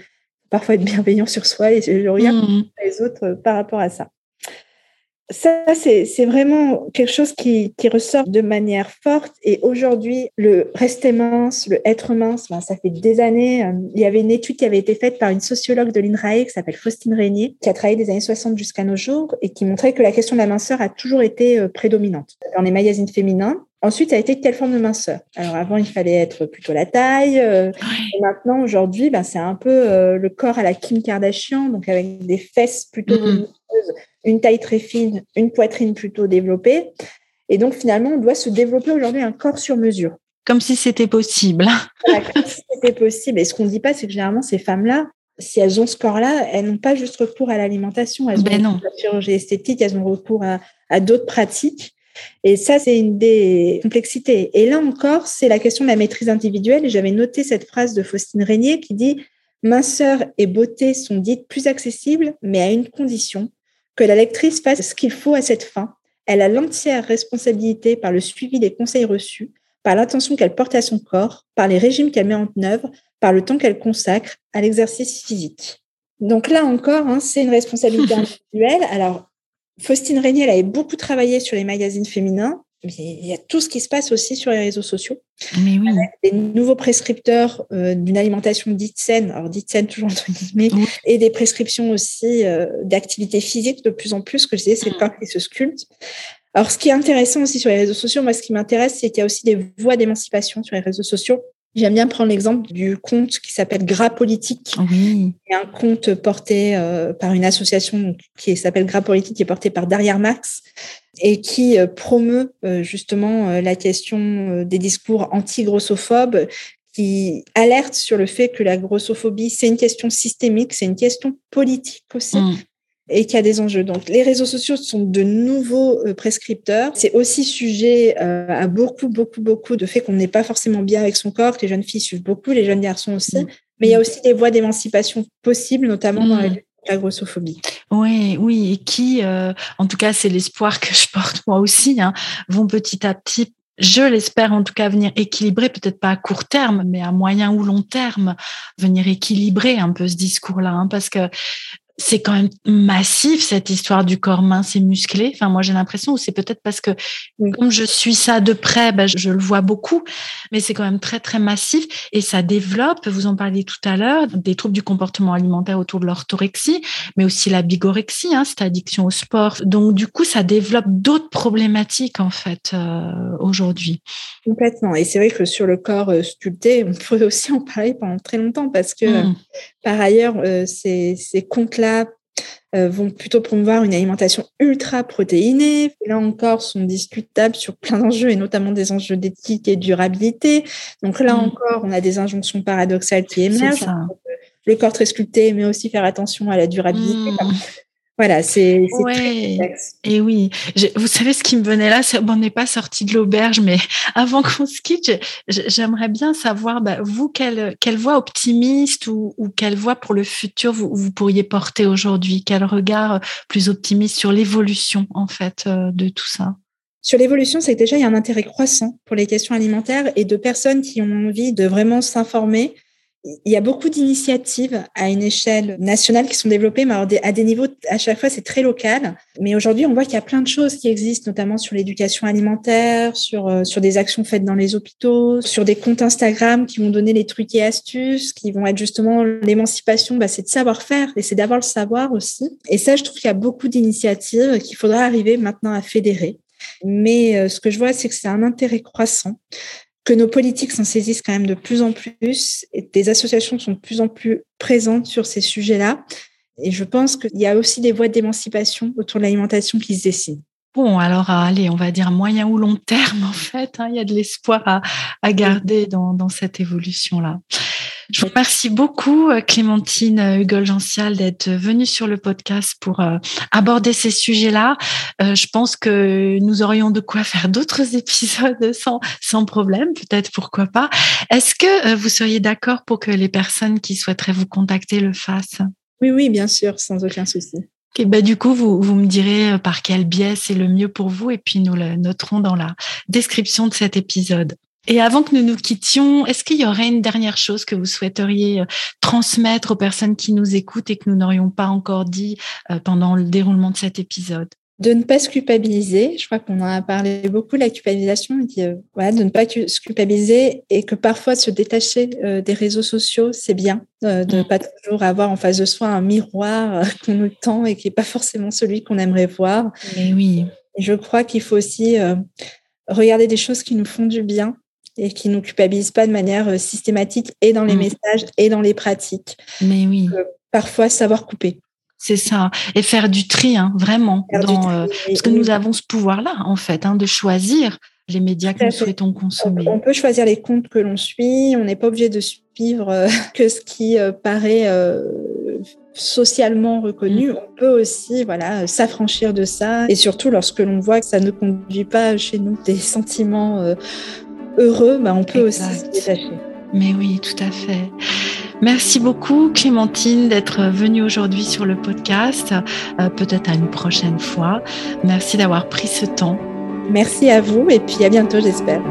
parfois être bienveillant sur soi et regarde mmh. les autres euh, par rapport à ça ça, c'est vraiment quelque chose qui, ressort de manière forte. Et aujourd'hui, le rester mince, le être mince, ben, ça fait des années. Euh, il y avait une étude qui avait été faite par une sociologue de l'INRAE qui s'appelle Faustine Régnier, qui a travaillé des années 60 jusqu'à nos jours et qui montrait que la question de la minceur a toujours été euh, prédominante dans les magazines féminins. Ensuite, ça a été quelle forme de minceur? Alors avant, il fallait être plutôt la taille. Euh, et maintenant, aujourd'hui, ben, c'est un peu le corps à la Kim Kardashian, donc avec des fesses plutôt mm une taille très fine, une poitrine plutôt développée. Et donc, finalement, on doit se développer aujourd'hui un corps sur mesure. Comme si c'était possible. comme si c'était possible. Et ce qu'on ne dit pas, c'est que généralement, ces femmes-là, si elles ont ce corps-là, elles n'ont pas juste recours à l'alimentation, elles ben ont recours à la chirurgie esthétique, elles ont recours à, d'autres pratiques. Et ça, c'est une des complexités. Et là encore, c'est la question de la maîtrise individuelle. J'avais noté cette phrase de Faustine Régnier qui dit Minceur et beauté sont dites plus accessibles, mais à une condition, que la lectrice fasse ce qu'il faut à cette fin. Elle a l'entière responsabilité par le suivi des conseils reçus, par l'attention qu'elle porte à son corps, par les régimes qu'elle met en œuvre, par le temps qu'elle consacre à l'exercice physique. Donc là encore, hein, c'est une responsabilité individuelle. Alors, Faustine Régnier, elle avait beaucoup travaillé sur les magazines féminins il y a tout ce qui se passe aussi sur les réseaux sociaux. Mais oui. des nouveaux prescripteurs euh, d'une alimentation dite saine, alors dite saine toujours entre guillemets, et des prescriptions aussi euh, d'activité physique de plus en plus, que je disais, c'est le corps qui se sculpte. Alors, ce qui est intéressant aussi sur les réseaux sociaux, moi, ce qui m'intéresse, c'est qu'il y a aussi des voies d'émancipation sur les réseaux sociaux. J'aime bien prendre l'exemple du compte qui s'appelle Gras Politique. Oui. un compte porté euh, par une association qui s'appelle Gras Politique, qui est porté par Derrière Max, et qui euh, promeut euh, justement la question des discours anti-grossophobes, qui alerte sur le fait que la grossophobie, c'est une question systémique, c'est une question politique aussi. Mm. Et qu'il y a des enjeux. Donc, les réseaux sociaux sont de nouveaux euh, prescripteurs. C'est aussi sujet euh, à beaucoup, beaucoup, beaucoup de fait qu'on n'est pas forcément bien avec son corps, que les jeunes filles suivent beaucoup, les jeunes garçons aussi. Mm. Mais il y a aussi des voies d'émancipation possibles, notamment dans mm. la grossophobie. Oui, oui, et qui, euh, en tout cas, c'est l'espoir que je porte moi aussi, hein, vont petit à petit je l'espère en tout cas venir équilibrer, peut-être pas à court terme, mais à moyen ou long terme, venir équilibrer un peu ce discours-là, hein, parce que c'est quand même massif cette histoire du corps mince et musclé. Enfin, moi j'ai l'impression, ou c'est peut-être parce que comme je suis ça de près, ben, je, le vois beaucoup, mais c'est quand même très très massif et ça développe. Vous en parliez tout à l'heure, des troubles du comportement alimentaire autour de l'orthorexie, mais aussi la bigorexie, hein, cette addiction au sport. Donc du coup, ça développe d'autres problématiques en fait euh, aujourd'hui. Complètement. Et c'est vrai que sur le corps euh, sculpté, on pourrait aussi en parler pendant très longtemps parce que mmh. Par ailleurs, euh, ces, ces comptes-là euh, vont plutôt promouvoir une alimentation ultra protéinée. Là encore, sont discutables sur plein d'enjeux et notamment des enjeux d'éthique et de durabilité. Donc là mmh. encore, on a des injonctions paradoxales qui émergent. Le corps très sculpté, mais aussi faire attention à la durabilité. Mmh. Voilà, c'est ouais. Et oui, vous savez ce qui me venait là, on n'est pas sorti de l'auberge, mais avant qu'on se quitte, j'aimerais bien savoir, bah, vous, quelle, quelle voix optimiste ou, ou, quelle voix pour le futur vous, vous pourriez porter aujourd'hui? Quel regard plus optimiste sur l'évolution, en fait, euh, de tout ça? Sur l'évolution, c'est que déjà, il y a un intérêt croissant pour les questions alimentaires et de personnes qui ont envie de vraiment s'informer il y a beaucoup d'initiatives à une échelle nationale qui sont développées, mais à des niveaux, à chaque fois, c'est très local. Mais aujourd'hui, on voit qu'il y a plein de choses qui existent, notamment sur l'éducation alimentaire, sur, euh, sur des actions faites dans les hôpitaux, sur des comptes Instagram qui vont donner les trucs et astuces, qui vont être justement l'émancipation, bah, c'est de savoir-faire et c'est d'avoir le savoir aussi. Et ça, je trouve qu'il y a beaucoup d'initiatives qu'il faudra arriver maintenant à fédérer. Mais euh, ce que je vois, c'est que c'est un intérêt croissant que nos politiques s'en saisissent quand même de plus en plus et des associations sont de plus en plus présentes sur ces sujets-là. Et je pense qu'il y a aussi des voies d'émancipation autour de l'alimentation qui se dessinent. Bon, alors allez, on va dire moyen ou long terme en fait. Hein, il y a de l'espoir à, garder dans cette évolution-là. Je vous remercie beaucoup, euh, Clémentine euh, Hugol-Gential, d'être venue sur le podcast pour euh, aborder ces sujets-là. Je pense que nous aurions de quoi faire d'autres épisodes sans, sans problème, peut-être pourquoi pas. Est-ce que vous seriez d'accord pour que les personnes qui souhaiteraient vous contacter le fassent? Oui, oui, bien sûr, sans aucun souci. Okay, bah du coup, vous, vous me direz par quel biais c'est le mieux pour vous et puis nous le noterons dans la description de cet épisode. Et avant que nous nous quittions, est-ce qu'il y aurait une dernière chose que vous souhaiteriez euh, transmettre aux personnes qui nous écoutent et que nous n'aurions pas encore dit euh, pendant le déroulement de cet épisode? De ne pas se culpabiliser. Je crois qu'on en a parlé beaucoup, la culpabilisation, euh, de ne pas se culpabiliser et que parfois se détacher des réseaux sociaux, c'est bien, de ne mm. pas toujours avoir en face de soi un miroir qu'on nous tend et qui n'est pas forcément celui qu'on aimerait voir. Mais oui. Et je crois qu'il faut aussi regarder des choses qui nous font du bien et qui nous culpabilise pas de manière euh, systématique et dans les mm. messages et dans les pratiques. Mais oui. parfois, savoir couper. C'est ça. Et faire du tri, hein, vraiment. Dans, euh, parce que nous avons ce pouvoir-là, en fait, hein, de choisir les médias que nous souhaitons consommer. On peut choisir les comptes que l'on suit. On n'est pas obligé de suivre euh, que ce qui paraît socialement reconnu. Mm. On peut aussi voilà, s'affranchir de ça. Et surtout, lorsque l'on voit que ça ne conduit pas chez nous des sentiments heureux, bah, on peut aussi se détacher. Mais oui, tout à fait. Merci beaucoup Clémentine d'être venue aujourd'hui sur le podcast. Euh, peut-être à une prochaine fois. Merci d'avoir pris ce temps. Merci à vous et puis à bientôt j'espère.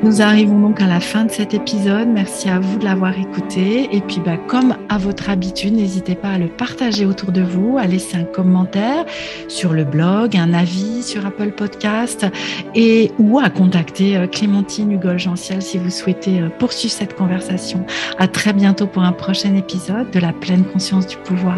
Nous arrivons donc à la fin de cet épisode. Merci à vous de l'avoir écouté. Et puis, bah, comme à votre habitude, n'hésitez pas à le partager autour de vous, à laisser un commentaire sur le blog, un avis sur Apple Podcast et ou à contacter euh, Clémentine Hugol-Gentiel si vous souhaitez euh, poursuivre cette conversation. À très bientôt pour un prochain épisode de la pleine conscience du pouvoir.